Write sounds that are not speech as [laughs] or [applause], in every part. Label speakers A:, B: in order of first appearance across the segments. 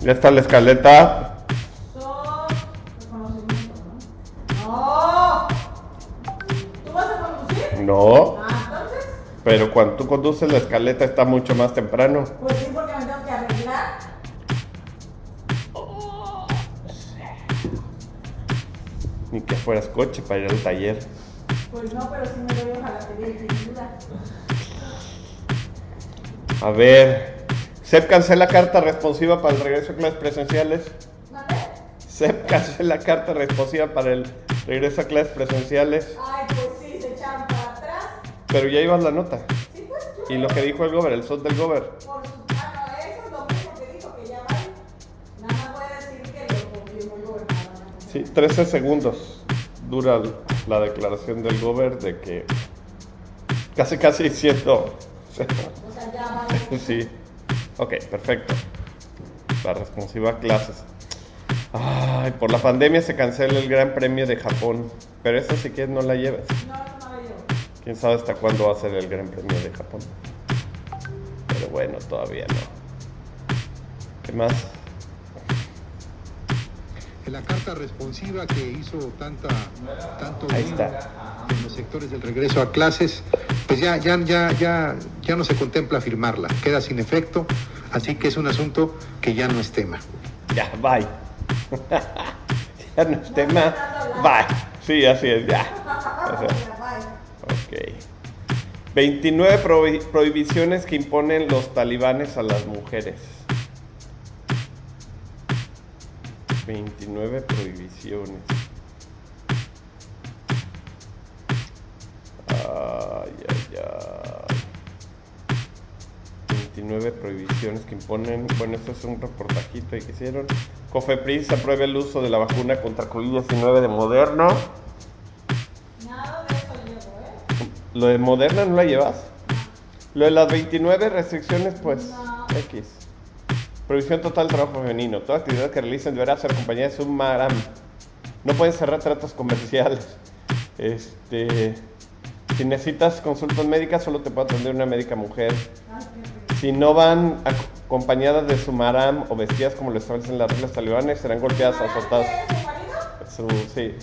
A: Ya está la escaleta.
B: ¿no? ¡No! ¿Tú vas a conducir?
A: No,
B: Ah, entonces,
A: pero cuando tú conduces la escaleta está mucho más temprano.
B: pues sí, porque me tengo que arreglar.
A: Ni que fueras coche para ir al taller.
B: Pues no, pero sí me doy hojalatería y pintura.
A: A ver. SEP cancela carta responsiva para el regreso a clases presenciales. SEP cancela carta responsiva para el regreso a clases presenciales.
B: Ay, pues sí, se echan para atrás.
A: Pero ya ibas la nota.
B: Sí, pues.
A: Y lo que dijo el gober, el SOT del gober.
B: Por su... Eso es lo mismo que dijo que ya va. Nada más voy a decir que lo confirmó el gobernador.
A: Sí, 13 segundos dura la declaración del gober de que casi casi siento.
B: O sea, ya va. [laughs]
A: Sí. Ok, perfecto. La responsiva a clases. Ay, por la pandemia se cancela el Gran Premio de Japón. Pero esa si quieres no la lleves.
B: No, no la llevo.
A: Quién sabe hasta cuándo va a ser el Gran Premio de Japón. Pero bueno, todavía no. ¿Qué más?
C: En la carta responsiva que hizo tanta, tanto
A: Ahí está.
C: en los sectores del regreso a clases, pues ya, ya, ya, ya, ya no se contempla firmarla, queda sin efecto, así que es un asunto que ya no es tema.
A: Ya, bye. [laughs] ya no es tema. Bye. Sí, así es, ya. Ok. 29 prohi- prohibiciones que imponen los talibanes a las mujeres. 29 prohibiciones. Ay, ay, ay. 29 prohibiciones que imponen. Bueno, esto es un reportajito que hicieron. Cofepris aprueba el uso de la vacuna contra COVID-19 de Moderno.
B: Nada de eso llevo, ¿eh?
A: Lo de Moderna no la llevas. Lo de las 29 restricciones, pues
B: No.
A: X. Prohibición total de trabajo femenino. Toda actividad que realicen deberá ser acompañada de su maram. No pueden cerrar tratos comerciales. Este, si necesitas consultas médicas, solo te puede atender una médica mujer. Si no van acompañadas de su maram o vestidas como lo establecen las reglas talibanes, serán golpeadas o azotadas.
B: ¿Qué es su
A: sí,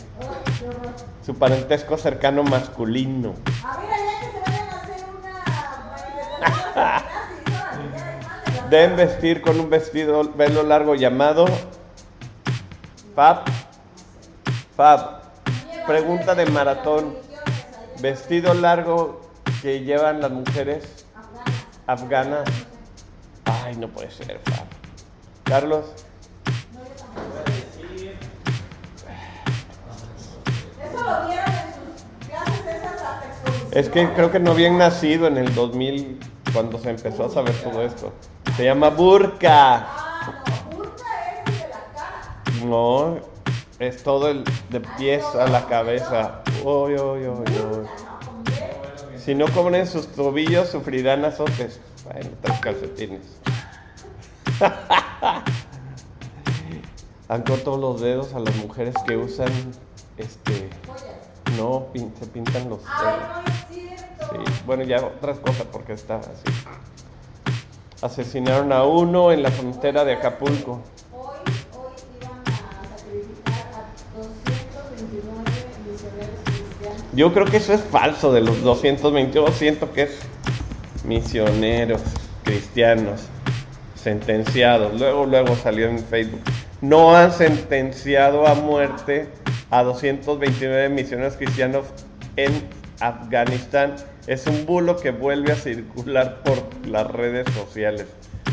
A: su parentesco cercano masculino. [laughs] Deben vestir con un vestido velo largo llamado Fab. Fab. Pregunta de maratón. Vestido largo que llevan las mujeres afganas. Ay, no puede ser, Fab. Carlos.
B: Eso lo vieron en sus clases esas hasta exposición.
A: Es que creo que no habían nacido en el 2000 cuando se empezó a saber todo esto. Se llama burka.
B: Ah, no, burka es el de la cara.
A: No, es todo el de pies a la cabeza.
B: No, con B.
A: Si no cubren sus tobillos, sufrirán azotes. Bueno, tres calcetines. Han cortado los dedos a las mujeres que usan, este, no, pin- se pintan los
B: Ay,
A: dedos.
B: no es cierto.
A: Sí, bueno, ya otras cosas porque está así. Asesinaron a uno en la frontera de Acapulco. Yo creo que eso es falso de los 222. Siento que es misioneros cristianos sentenciados. Luego, luego salió en Facebook. No han sentenciado a muerte a 229 misioneros cristianos en Afganistán. Es un bulo que vuelve a circular por las redes sociales.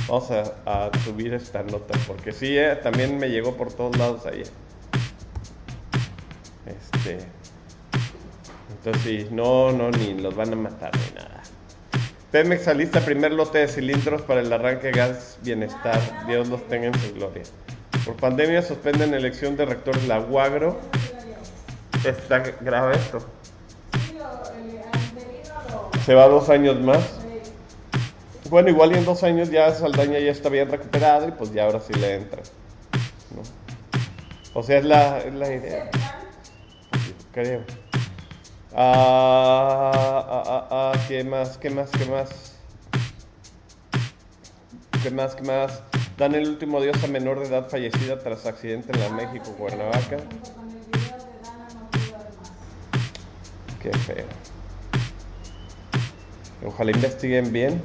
A: Vamos a, subir esta nota porque sí, eh, también me llegó por todos lados ayer. Este. Entonces sí, no, no, ni los van a matar ni nada. Pemex alista primer lote de cilindros para el arranque de gas bienestar. Dios los tenga en su gloria. Por pandemia suspenden elección de rectores la UAGRO. Está grave esto. Se va dos años más. Bueno, igual y en dos años ya Saldaña ya está bien recuperado y pues ya ahora sí le entra. O sea, es la, es la idea. Creo. Ah, ah, ah, ah, ¿qué más? ¿Qué más? ¿Qué más? ¿Qué más? ¿Qué más? Dan el último adiós a menor de edad fallecida tras accidente en la México, Cuernavaca. Qué feo. Ojalá investiguen bien.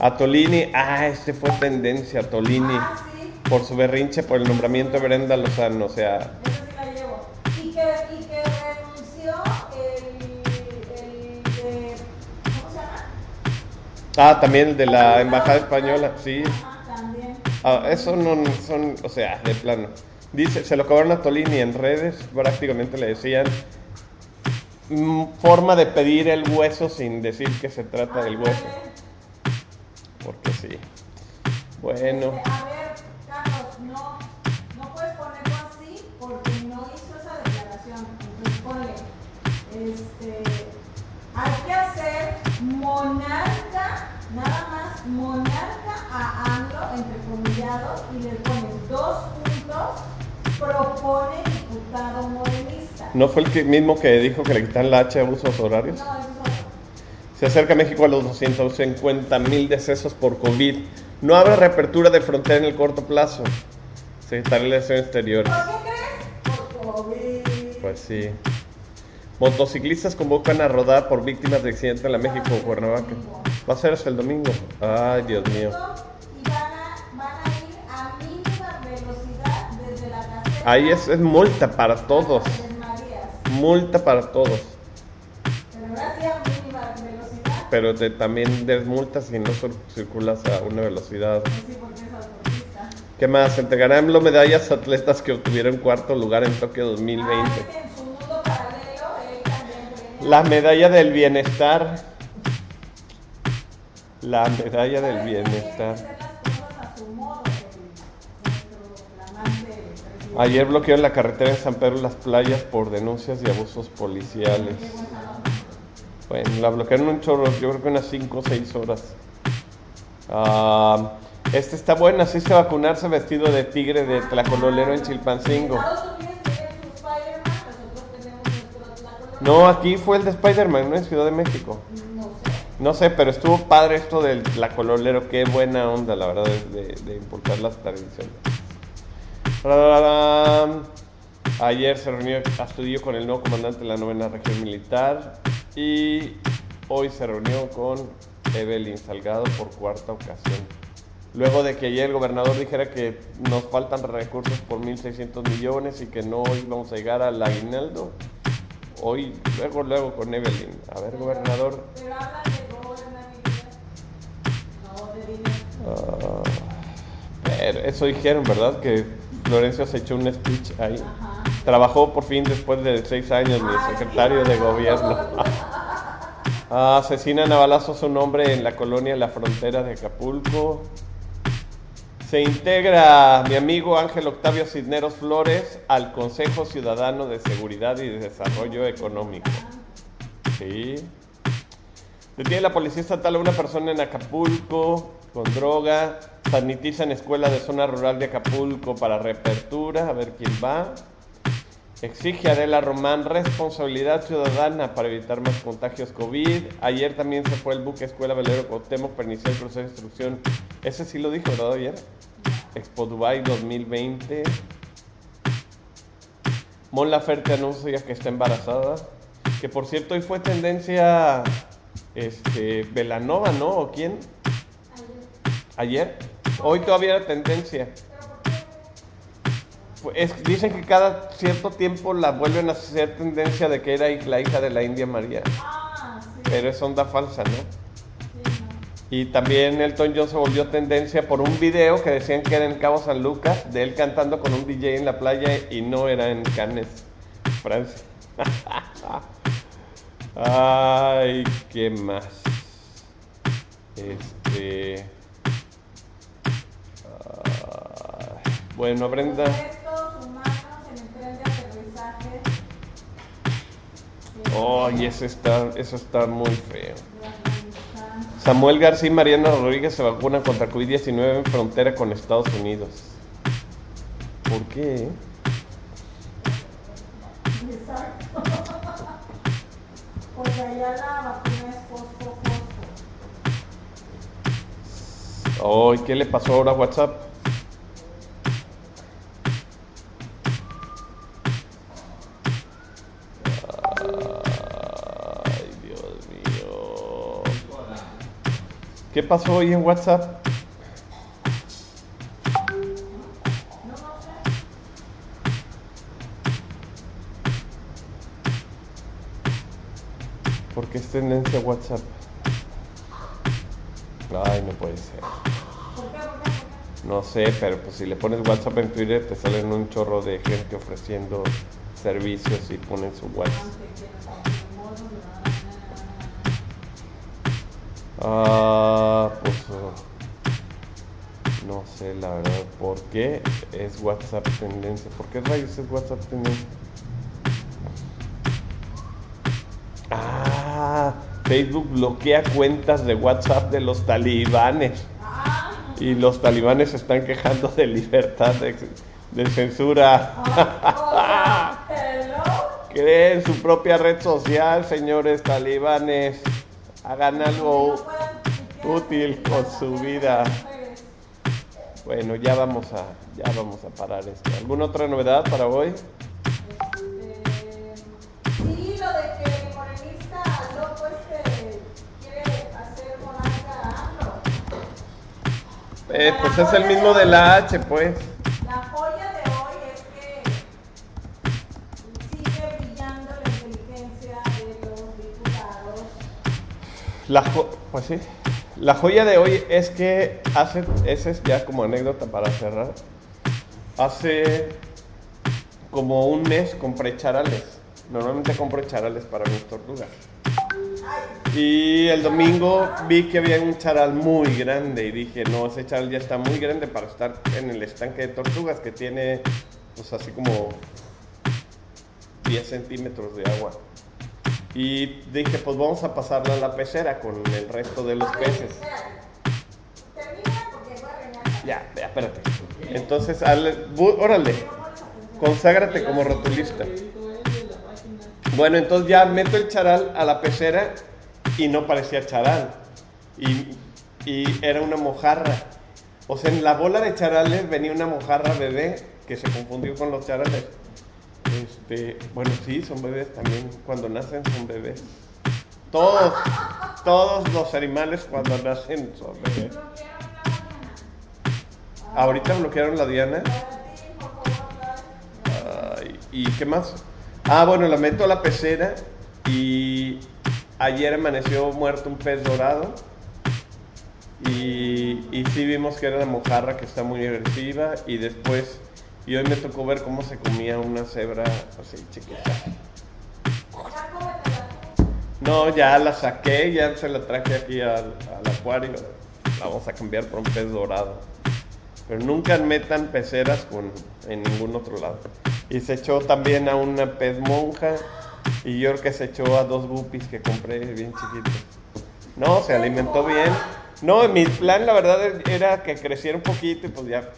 A: A Tolini, ah, este fue tendencia, Tolini.
B: Ah, sí,
A: Por su berrinche por el nombramiento de Brenda Lozano, o sea, Ah, también el de la embajada española, sí.
B: Ajá, también.
A: Ah, eso no son, o sea, de plano. Dice, se lo cobraron a Tolini en redes, prácticamente le decían mm, forma de pedir el hueso sin decir que se trata del hueso, porque sí. Bueno,
B: a ver, Carlos, no, no puedes ponerlo así porque no hizo esa declaración. Entonces ponle, este, hay que hacer monarca, nada más, monarca a AMLO, entre comillados, y le pones dos puntos, propone diputado morenista.
A: ¿no fue el que- mismo que dijo que le quitan la H a usos horarios?
B: No, eso.
A: Se acerca México a los 250 mil decesos por COVID. No habrá reapertura de frontera en el corto plazo. Secretaría de Relaciones Exteriores.
B: ¿Por qué crees? Por COVID.
A: Pues sí. Motociclistas convocan a rodar por víctimas de accidente en la México, Cuernavaca. Va a ser hasta el domingo. Ay, Dios mío. Ahí es, multa para todos. Multa para todos.
B: Pero
A: te- también desmultas si no cir- circulas a una velocidad. ¿Qué más? Entregarán medallas a atletas que obtuvieron cuarto lugar en Tokio 2020. La medalla del bienestar. La medalla del
B: ¿Sabes que
A: bienestar. Ayer bloquearon la carretera en San Pedro las playas por denuncias y abusos policiales. Bueno, la bloquearon un chorro, yo creo que unas 5 o 6 horas. Este está bueno, así a vacunarse vestido de tigre de tlacololero en Chilpancingo. No, aquí fue el de Spider-Man, no en Ciudad de México.
B: No sé.
A: No sé, pero estuvo padre esto del tlacololero, qué buena onda, la verdad, de, de, de inculcar las tradiciones. Ayer se reunió Astudillo con el nuevo comandante de la novena región militar y hoy se reunió con Evelyn Salgado por cuarta ocasión. Luego de que ayer el gobernador dijera que nos faltan recursos por 1.600 millones y que no íbamos a llegar al aguinaldo, hoy, luego, luego con Evelyn. A ver, gobernador,
B: Pero hablan de gobernabilidad,
A: pero eso dijeron, ¿verdad? Que Florencio se echó un speech ahí. Trabajó por fin después de seis años mi secretario de
B: no.
A: gobierno. [laughs] Asesinan a balazos a un hombre en la colonia La Frontera de Acapulco. Se integra mi amigo Ángel Octavio Cisneros Flores al Consejo Ciudadano de Seguridad y Desarrollo Económico. Sí. Detiene la policía estatal a una persona en Acapulco con droga. Sanitizan escuela de zona rural de Acapulco para reapertura. A ver quién va. Exige a Adela Román responsabilidad ciudadana para evitar más contagios COVID. Ayer también se fue el buque Escuela Velero Cuauhtémoc para iniciar el proceso de instrucción. Ese sí lo dijo, ¿verdad, ayer? Expo Dubai 2020. Mon Laferte anuncia que está embarazada. Que por cierto, hoy fue tendencia este, Velanova, ¿no? ¿O quién? ¿Ayer? Hoy todavía era tendencia. Pues, es- dicen que cada cierto tiempo la vuelven a hacer tendencia de que era la hija de la India María.
B: Ah, sí,
A: Pero es onda falsa, ¿no?
B: sí, no.
A: Y también Elton John se volvió tendencia por un video que decían que era en Cabo San Lucas, de él cantando con un DJ en la playa y no era en Cannes, Francia. [laughs] Ay, ¿qué más? Este. bueno, Brenda. Ay, eso está, eso está muy feo. Samuel García y Mariana Rodríguez se vacunan contra COVID-19 en frontera con Estados Unidos. ¿Por qué?
B: Porque allá la vacuna es fosfo, fosfo.
A: Ay, ¿qué le pasó ahora a WhatsApp? ¿Qué pasó hoy en WhatsApp? ¿Por qué es tendencia WhatsApp? Ay, no puede ser. No sé, pero pues si le pones WhatsApp en Twitter te salen un chorro de gente ofreciendo servicios y ponen su WhatsApp. Ah, pues no sé la verdad por qué es WhatsApp tendencia. ¿Por qué rayos es WhatsApp tendencia? Ah, Facebook bloquea cuentas de WhatsApp de los talibanes. Y los talibanes se están quejando de libertad de, de censura.
B: Ah.
A: Creen su propia red social, señores talibanes. Hagan algo útil con su vida. Bueno, ya vamos a, ya vamos a parar esto. ¿Alguna otra novedad para hoy?
B: Sí, lo de que el morenista loco quiere hacer monarca a AMLO.
A: Eh, pues es el mismo de la H, pues.
B: La
A: pues sí. La joya de hoy es que hace, ese es ya como anécdota para cerrar. Hace como un mes compré charales. Normalmente compro charales para mis tortugas. Y el domingo vi que había un charal muy grande y dije, no, ese charal ya está muy grande para estar en el estanque de tortugas que tiene pues así como 10 centímetros de agua. Y dije, pues vamos a pasarla a la pecera con el resto de los peces. Ya, ya, espérate. Entonces, al- órale, conságrate como rotulista. Bueno, entonces ya meto el charal a la pecera y no parecía charal. Y, y era una mojarra. O sea, en la bola de charales venía una mojarra bebé que se confundió con los charales. Este, bueno, sí, son bebés también. Cuando nacen son bebés. Todos, todos los animales cuando nacen son bebés. Ahorita bloquearon la Diana. ¿Y qué más? Ah, bueno, la meto a la pecera y ayer amaneció muerto un pez dorado. Y, y sí vimos que era la mojarra que está muy agresiva. Y después, y hoy me tocó ver cómo se comía una cebra así chiquita. No, ya la saqué, ya se la traje aquí al, al acuario. La vamos a cambiar por un pez dorado. Pero nunca metan peceras con, en ningún otro lado. Y se echó también a una pez monja. Y yo creo que se echó a dos guppies que compré bien chiquitos. No, se alimentó bien. No, mi plan la verdad era que creciera un poquito y pues ya.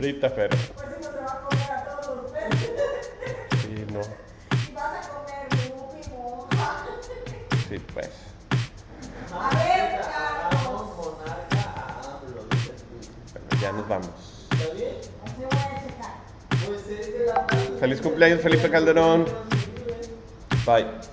A: Frita, pero.
B: Pues si no se va a comer a todos los peces.
A: Sí, no.
B: Y vas a comer guppy, monja.
A: Sí, pues.
B: A ver, Carlos.
A: Bueno, ya nos vamos.
B: Así voy a checar.
A: Feliz cumpleaños, Felipe Calderón. Bye.